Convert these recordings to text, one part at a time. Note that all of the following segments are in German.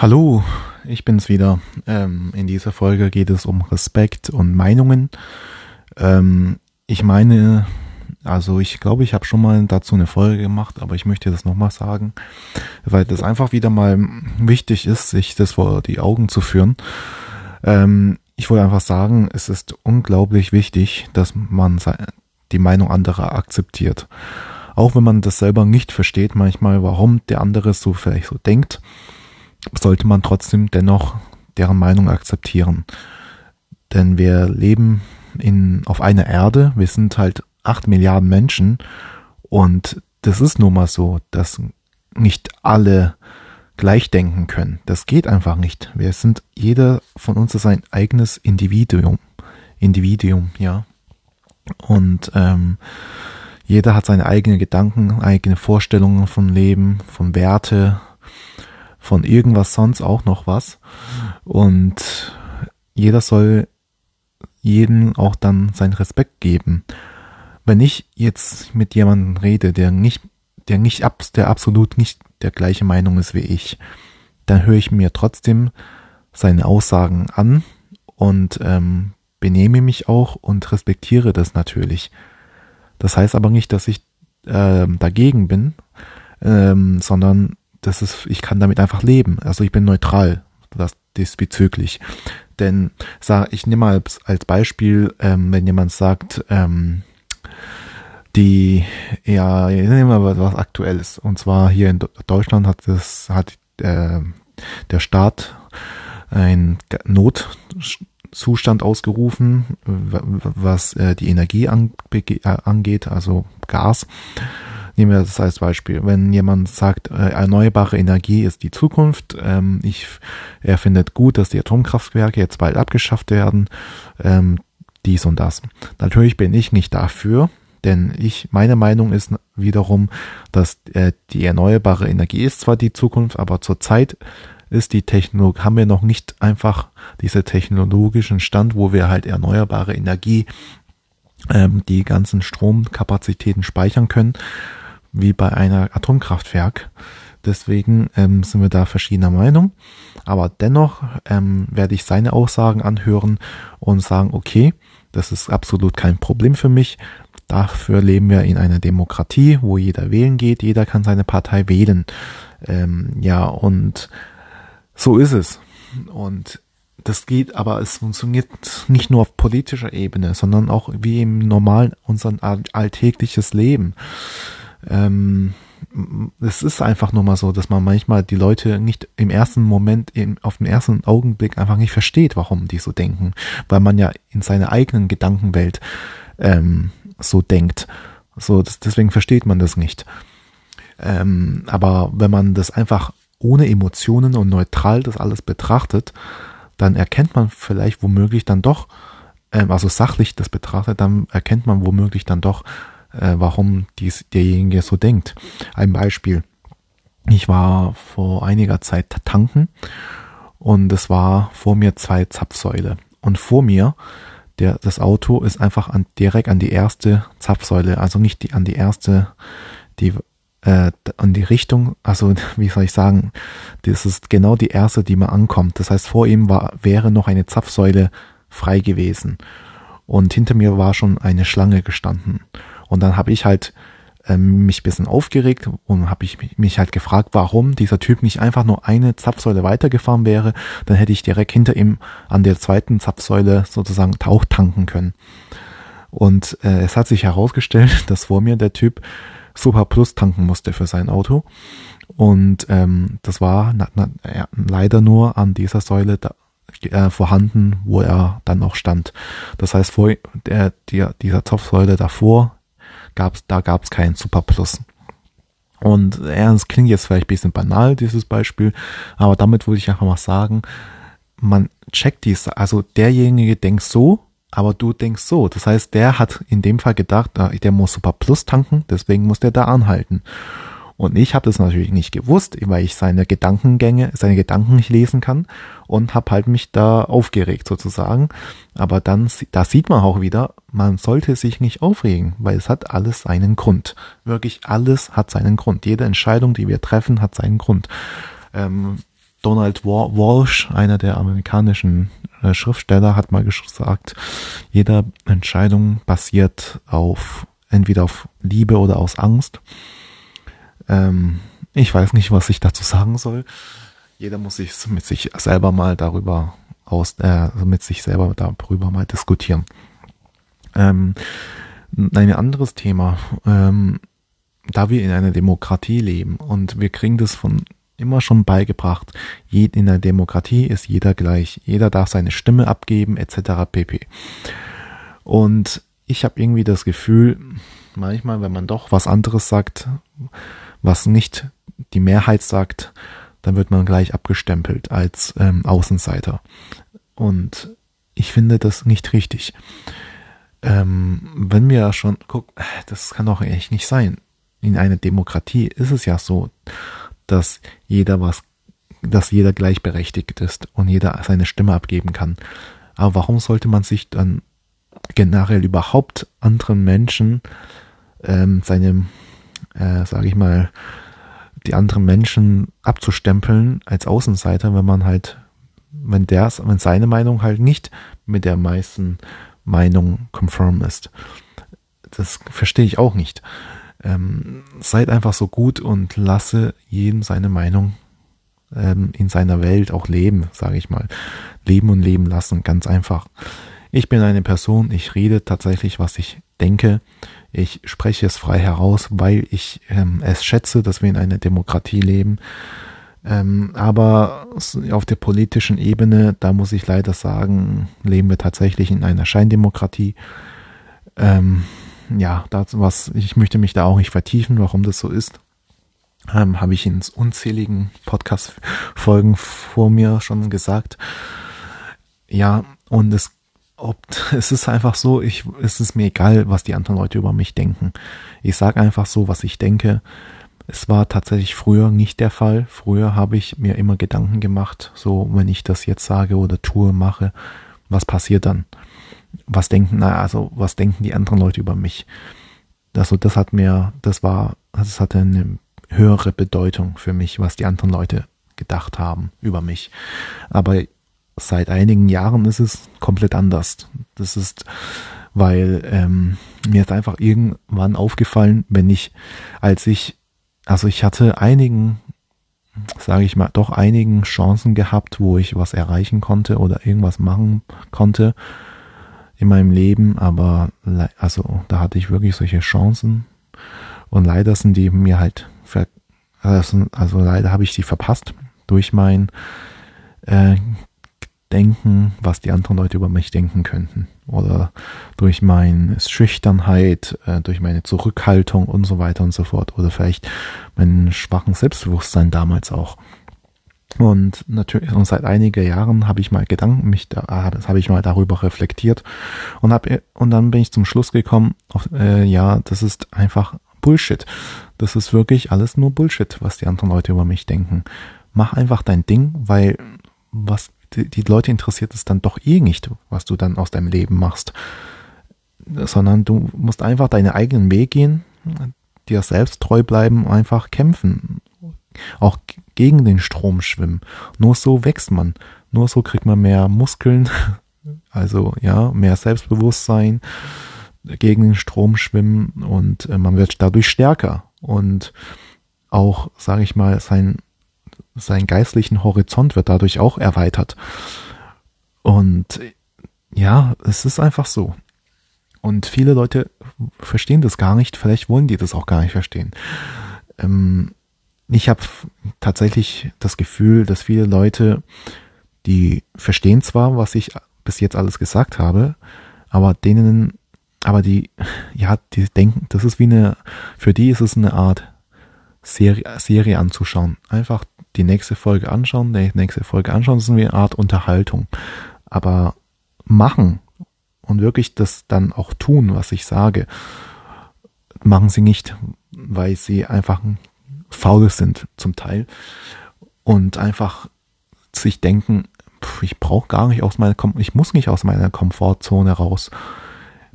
Hallo, ich bin's wieder. Ähm, in dieser Folge geht es um Respekt und Meinungen. Ähm, ich meine, also ich glaube, ich habe schon mal dazu eine Folge gemacht, aber ich möchte das nochmal sagen, weil das einfach wieder mal wichtig ist, sich das vor die Augen zu führen. Ähm, ich wollte einfach sagen, es ist unglaublich wichtig, dass man die Meinung anderer akzeptiert. Auch wenn man das selber nicht versteht, manchmal, warum der andere so vielleicht so denkt sollte man trotzdem dennoch deren Meinung akzeptieren. Denn wir leben in, auf einer Erde, wir sind halt acht Milliarden Menschen und das ist nun mal so, dass nicht alle gleich denken können. Das geht einfach nicht. Wir sind, jeder von uns ist ein eigenes Individuum. Individuum, ja. Und ähm, jeder hat seine eigenen Gedanken, eigene Vorstellungen von Leben, von Werte, von irgendwas sonst auch noch was. Und jeder soll jedem auch dann seinen Respekt geben. Wenn ich jetzt mit jemandem rede, der nicht, der nicht ab, der absolut nicht der gleiche Meinung ist wie ich, dann höre ich mir trotzdem seine Aussagen an und ähm, benehme mich auch und respektiere das natürlich. Das heißt aber nicht, dass ich äh, dagegen bin, ähm, sondern das ist, ich kann damit einfach leben. Also ich bin neutral das diesbezüglich. Denn sag, ich nehme mal als, Beispiel, ähm, wenn jemand sagt, ähm, die, ja, nehmen wir mal was Aktuelles. Und zwar hier in Deutschland hat das, hat äh, der Staat ein Notzustand ausgerufen, was äh, die Energie angeht, also Gas. Nehmen wir das als Beispiel. Wenn jemand sagt, äh, erneuerbare Energie ist die Zukunft, ähm, ich, er findet gut, dass die Atomkraftwerke jetzt bald abgeschafft werden, ähm, dies und das. Natürlich bin ich nicht dafür, denn ich, meine Meinung ist wiederum, dass äh, die erneuerbare Energie ist zwar die Zukunft, aber zurzeit ist die Technologie, haben wir noch nicht einfach diese technologischen Stand, wo wir halt erneuerbare Energie, ähm, die ganzen Stromkapazitäten speichern können wie bei einer Atomkraftwerk. Deswegen ähm, sind wir da verschiedener Meinung. Aber dennoch ähm, werde ich seine Aussagen anhören und sagen, okay, das ist absolut kein Problem für mich. Dafür leben wir in einer Demokratie, wo jeder wählen geht, jeder kann seine Partei wählen. Ähm, ja, und so ist es. Und das geht, aber es funktioniert nicht nur auf politischer Ebene, sondern auch wie im normalen, unser alltägliches Leben ähm, es ist einfach nur mal so, dass man manchmal die Leute nicht im ersten Moment, im, auf den ersten Augenblick einfach nicht versteht, warum die so denken, weil man ja in seiner eigenen Gedankenwelt ähm, so denkt. So, das, deswegen versteht man das nicht. Ähm, aber wenn man das einfach ohne Emotionen und neutral das alles betrachtet, dann erkennt man vielleicht womöglich dann doch, ähm, also sachlich das betrachtet, dann erkennt man womöglich dann doch, äh, warum dies derjenige so denkt. Ein Beispiel. Ich war vor einiger Zeit tanken und es war vor mir zwei Zapfsäule. Und vor mir, der, das Auto ist einfach an, direkt an die erste Zapfsäule, also nicht die, an die erste, die, äh, an die Richtung, also wie soll ich sagen, das ist genau die erste, die man ankommt. Das heißt, vor ihm war, wäre noch eine Zapfsäule frei gewesen. Und hinter mir war schon eine Schlange gestanden. Und dann habe ich halt ähm, mich bisschen aufgeregt und habe ich mich halt gefragt, warum dieser Typ nicht einfach nur eine Zapfsäule weitergefahren wäre, dann hätte ich direkt hinter ihm an der zweiten Zapfsäule sozusagen Tauch tanken können. Und äh, es hat sich herausgestellt, dass vor mir der Typ Super Plus tanken musste für sein Auto. Und ähm, das war na, na, ja, leider nur an dieser Säule da, äh, vorhanden, wo er dann auch stand. Das heißt, vor der, der, dieser Zapfsäule davor gab's, da gab es keinen Super Plus. Und ja, es klingt jetzt vielleicht ein bisschen banal, dieses Beispiel, aber damit würde ich einfach mal sagen, man checkt dies, also derjenige denkt so, aber du denkst so. Das heißt, der hat in dem Fall gedacht, ah, der muss Super Plus tanken, deswegen muss der da anhalten. Und ich habe das natürlich nicht gewusst, weil ich seine Gedankengänge, seine Gedanken nicht lesen kann und habe halt mich da aufgeregt sozusagen. Aber dann, da sieht man auch wieder, man sollte sich nicht aufregen, weil es hat alles seinen Grund. Wirklich alles hat seinen Grund. Jede Entscheidung, die wir treffen, hat seinen Grund. Ähm, Donald Walsh, einer der amerikanischen äh, Schriftsteller, hat mal gesagt, jede Entscheidung basiert auf entweder auf Liebe oder aus Angst. Ähm, ich weiß nicht, was ich dazu sagen soll. Jeder muss sich mit sich selber mal darüber aus, äh, mit sich selber darüber mal diskutieren. Ähm, ein anderes Thema, ähm, da wir in einer Demokratie leben und wir kriegen das von immer schon beigebracht, in der Demokratie ist jeder gleich, jeder darf seine Stimme abgeben, etc. pp. Und ich habe irgendwie das Gefühl, manchmal, wenn man doch was anderes sagt, was nicht die Mehrheit sagt, dann wird man gleich abgestempelt als ähm, Außenseiter. Und ich finde das nicht richtig. Ähm, wenn wir schon gucken, das kann doch echt nicht sein. In einer Demokratie ist es ja so, dass jeder was, dass jeder gleichberechtigt ist und jeder seine Stimme abgeben kann. Aber warum sollte man sich dann generell überhaupt anderen Menschen ähm, seine, äh, sage ich mal, die anderen Menschen abzustempeln als Außenseiter, wenn man halt, wenn der, wenn seine Meinung halt nicht mit der meisten Meinung konform ist. Das verstehe ich auch nicht. Ähm, seid einfach so gut und lasse jedem seine Meinung ähm, in seiner Welt auch leben, sage ich mal. Leben und leben lassen, ganz einfach. Ich bin eine Person, ich rede tatsächlich, was ich denke. Ich spreche es frei heraus, weil ich ähm, es schätze, dass wir in einer Demokratie leben. Ähm, aber auf der politischen Ebene, da muss ich leider sagen, leben wir tatsächlich in einer Scheindemokratie. Ähm, ja, das was, ich möchte mich da auch nicht vertiefen, warum das so ist. Ähm, Habe ich in unzähligen Podcast-Folgen vor mir schon gesagt. Ja, und es ob es ist einfach so, ich es ist mir egal, was die anderen Leute über mich denken. Ich sage einfach so, was ich denke. Es war tatsächlich früher nicht der Fall. Früher habe ich mir immer Gedanken gemacht, so wenn ich das jetzt sage oder tue, mache, was passiert dann? Was denken, na, also was denken die anderen Leute über mich? Also das hat mir, das war, das hatte eine höhere Bedeutung für mich, was die anderen Leute gedacht haben über mich. Aber seit einigen Jahren ist es komplett anders. Das ist, weil ähm, mir ist einfach irgendwann aufgefallen, wenn ich, als ich, also ich hatte einigen, sage ich mal, doch einigen Chancen gehabt, wo ich was erreichen konnte oder irgendwas machen konnte in meinem Leben, aber also da hatte ich wirklich solche Chancen und leider sind die mir halt, ver also, also leider habe ich sie verpasst durch mein äh, denken, was die anderen Leute über mich denken könnten. Oder durch meine Schüchternheit, äh, durch meine Zurückhaltung und so weiter und so fort. Oder vielleicht meinen schwachen Selbstbewusstsein damals auch. Und natürlich, und seit einigen Jahren habe ich mal Gedanken, mich da, ah, habe ich mal darüber reflektiert und habe, und dann bin ich zum Schluss gekommen, auf, äh, ja, das ist einfach Bullshit. Das ist wirklich alles nur Bullshit, was die anderen Leute über mich denken. Mach einfach dein Ding, weil was die, die Leute interessiert es dann doch eh nicht, was du dann aus deinem Leben machst. Sondern du musst einfach deinen eigenen Weg gehen, dir selbst treu bleiben, einfach kämpfen. Auch gegen den Strom schwimmen. Nur so wächst man. Nur so kriegt man mehr Muskeln, also ja, mehr Selbstbewusstsein, gegen den Strom schwimmen und äh, man wird dadurch stärker und auch, sage ich mal, sein sein geistlichen Horizont wird dadurch auch erweitert. Und ja, es ist einfach so. Und viele Leute verstehen das gar nicht, vielleicht wollen die das auch gar nicht verstehen. Ähm, ich habe tatsächlich das Gefühl, dass viele Leute, die verstehen zwar, was ich bis jetzt alles gesagt habe, aber denen, aber die, ja, die denken, das ist wie eine, für die ist es eine Art Serie, Serie anzuschauen. Einfach die nächste Folge anschauen, die nächste Folge anschauen, das ist eine Art Unterhaltung. Aber machen und wirklich das dann auch tun, was ich sage, machen sie nicht, weil sie einfach faul sind zum Teil und einfach sich denken, ich brauche gar nicht aus meiner, Kom ich muss nicht aus meiner Komfortzone raus.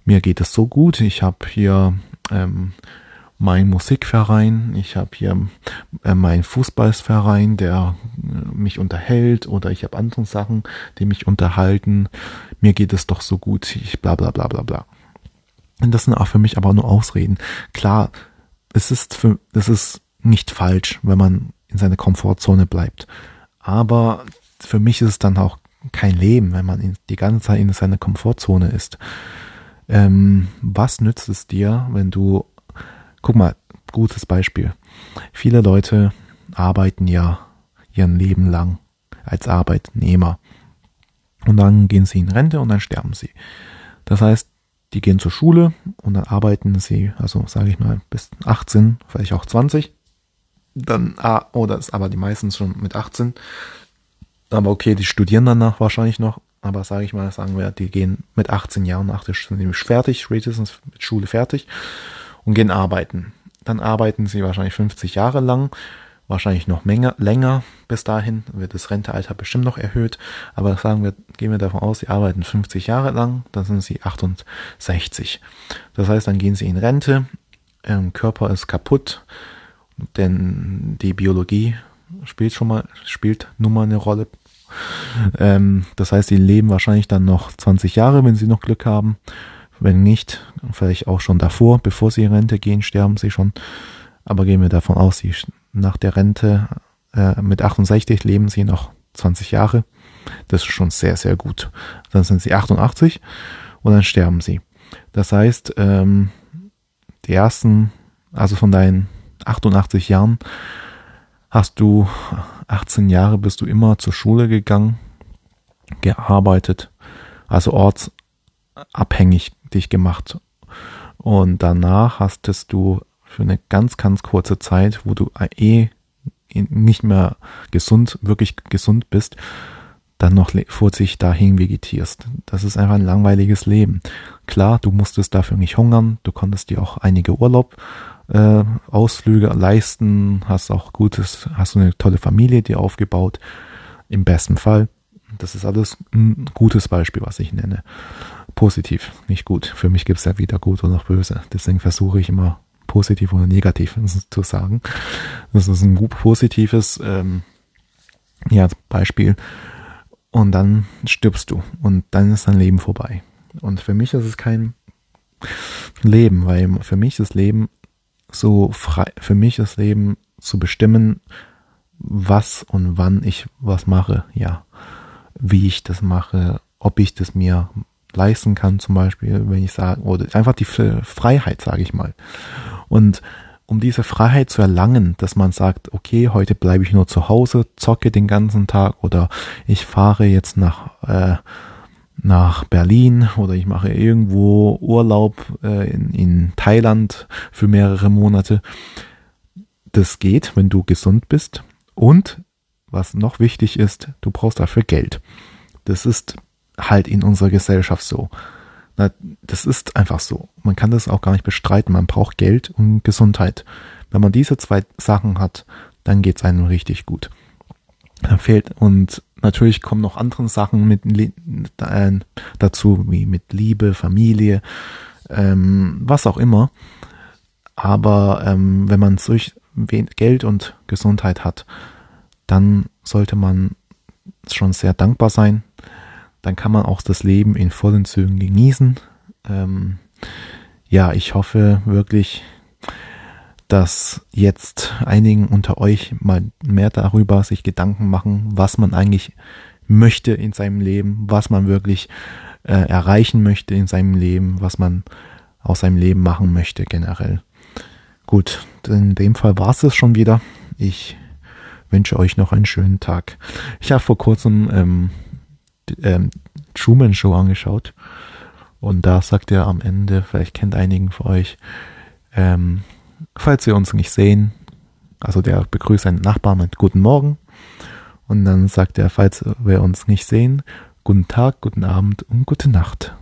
Mir geht es so gut. Ich habe hier ähm, mein Musikverein, ich habe hier äh, meinen Fußballverein, der mich unterhält oder ich habe andere Sachen, die mich unterhalten. Mir geht es doch so gut, ich bla bla bla bla bla. Und das sind auch für mich aber nur Ausreden. Klar, es ist für, es ist nicht falsch, wenn man in seiner Komfortzone bleibt. Aber für mich ist es dann auch kein Leben, wenn man die ganze Zeit in seiner Komfortzone ist. Ähm, was nützt es dir, wenn du, guck mal, gutes Beispiel. Viele Leute arbeiten ja ihren Leben lang als Arbeitnehmer. Und dann gehen sie in Rente und dann sterben sie. Das heißt, die gehen zur Schule und dann arbeiten sie, also sage ich mal, bis 18, vielleicht auch 20. Dann, ah, oder oh, ist aber die meisten schon mit 18. Aber okay, die studieren danach wahrscheinlich noch. Aber sage ich mal, sagen wir, die gehen mit 18 Jahren nach der Schule nämlich fertig, spätestens mit Schule fertig und gehen arbeiten. Dann arbeiten sie wahrscheinlich 50 Jahre lang wahrscheinlich noch länger, länger bis dahin wird das Rentealter bestimmt noch erhöht, aber sagen wir, gehen wir davon aus, sie arbeiten 50 Jahre lang, dann sind sie 68. Das heißt, dann gehen sie in Rente, ähm, Körper ist kaputt, denn die Biologie spielt schon mal, spielt nun mal eine Rolle. Ähm, das heißt, sie leben wahrscheinlich dann noch 20 Jahre, wenn sie noch Glück haben. Wenn nicht, vielleicht auch schon davor, bevor sie in Rente gehen, sterben sie schon. Aber gehen wir davon aus, sie nach der Rente äh, mit 68 leben sie noch 20 Jahre. Das ist schon sehr, sehr gut. Dann sind sie 88 und dann sterben sie. Das heißt, ähm, die ersten, also von deinen 88 Jahren, hast du 18 Jahre bist du immer zur Schule gegangen, gearbeitet, also ortsabhängig dich gemacht. Und danach hastest du für eine ganz, ganz kurze Zeit, wo du eh nicht mehr gesund, wirklich gesund bist, dann noch vor sich dahin vegetierst. Das ist einfach ein langweiliges Leben. Klar, du musstest dafür nicht hungern, du konntest dir auch einige Urlaub äh, Ausflüge leisten, hast auch gutes, hast du eine tolle Familie dir aufgebaut, im besten Fall. Das ist alles ein gutes Beispiel, was ich nenne. Positiv, nicht gut. Für mich gibt es ja weder gut oder böse. Deswegen versuche ich immer positiv oder negativ zu sagen. Das ist ein gut positives ähm, ja, Beispiel. Und dann stirbst du und dann ist dein Leben vorbei. Und für mich ist es kein Leben, weil für mich ist Leben so frei, für mich ist Leben zu bestimmen, was und wann ich was mache, ja, wie ich das mache, ob ich das mir leisten kann, zum Beispiel, wenn ich sage, oder einfach die Freiheit, sage ich mal. Und um diese Freiheit zu erlangen, dass man sagt, okay, heute bleibe ich nur zu Hause, zocke den ganzen Tag oder ich fahre jetzt nach äh, nach Berlin oder ich mache irgendwo Urlaub äh, in, in Thailand für mehrere Monate. Das geht, wenn du gesund bist. Und was noch wichtig ist, du brauchst dafür Geld. Das ist halt in unserer Gesellschaft so. Das ist einfach so. Man kann das auch gar nicht bestreiten. Man braucht Geld und Gesundheit. Wenn man diese zwei Sachen hat, dann geht's einem richtig gut. Da fehlt und natürlich kommen noch andere Sachen mit äh, dazu, wie mit Liebe, Familie, ähm, was auch immer. Aber ähm, wenn man solch Geld und Gesundheit hat, dann sollte man schon sehr dankbar sein dann kann man auch das Leben in vollen Zügen genießen. Ähm, ja, ich hoffe wirklich, dass jetzt einigen unter euch mal mehr darüber sich Gedanken machen, was man eigentlich möchte in seinem Leben, was man wirklich äh, erreichen möchte in seinem Leben, was man aus seinem Leben machen möchte generell. Gut, in dem Fall war es schon wieder. Ich wünsche euch noch einen schönen Tag. Ich habe vor kurzem ähm, ähm, Truman Show angeschaut. Und da sagt er am Ende, vielleicht kennt einigen von euch, ähm, falls wir uns nicht sehen, also der begrüßt seinen Nachbarn mit Guten Morgen. Und dann sagt er, falls wir uns nicht sehen, guten Tag, guten Abend und gute Nacht.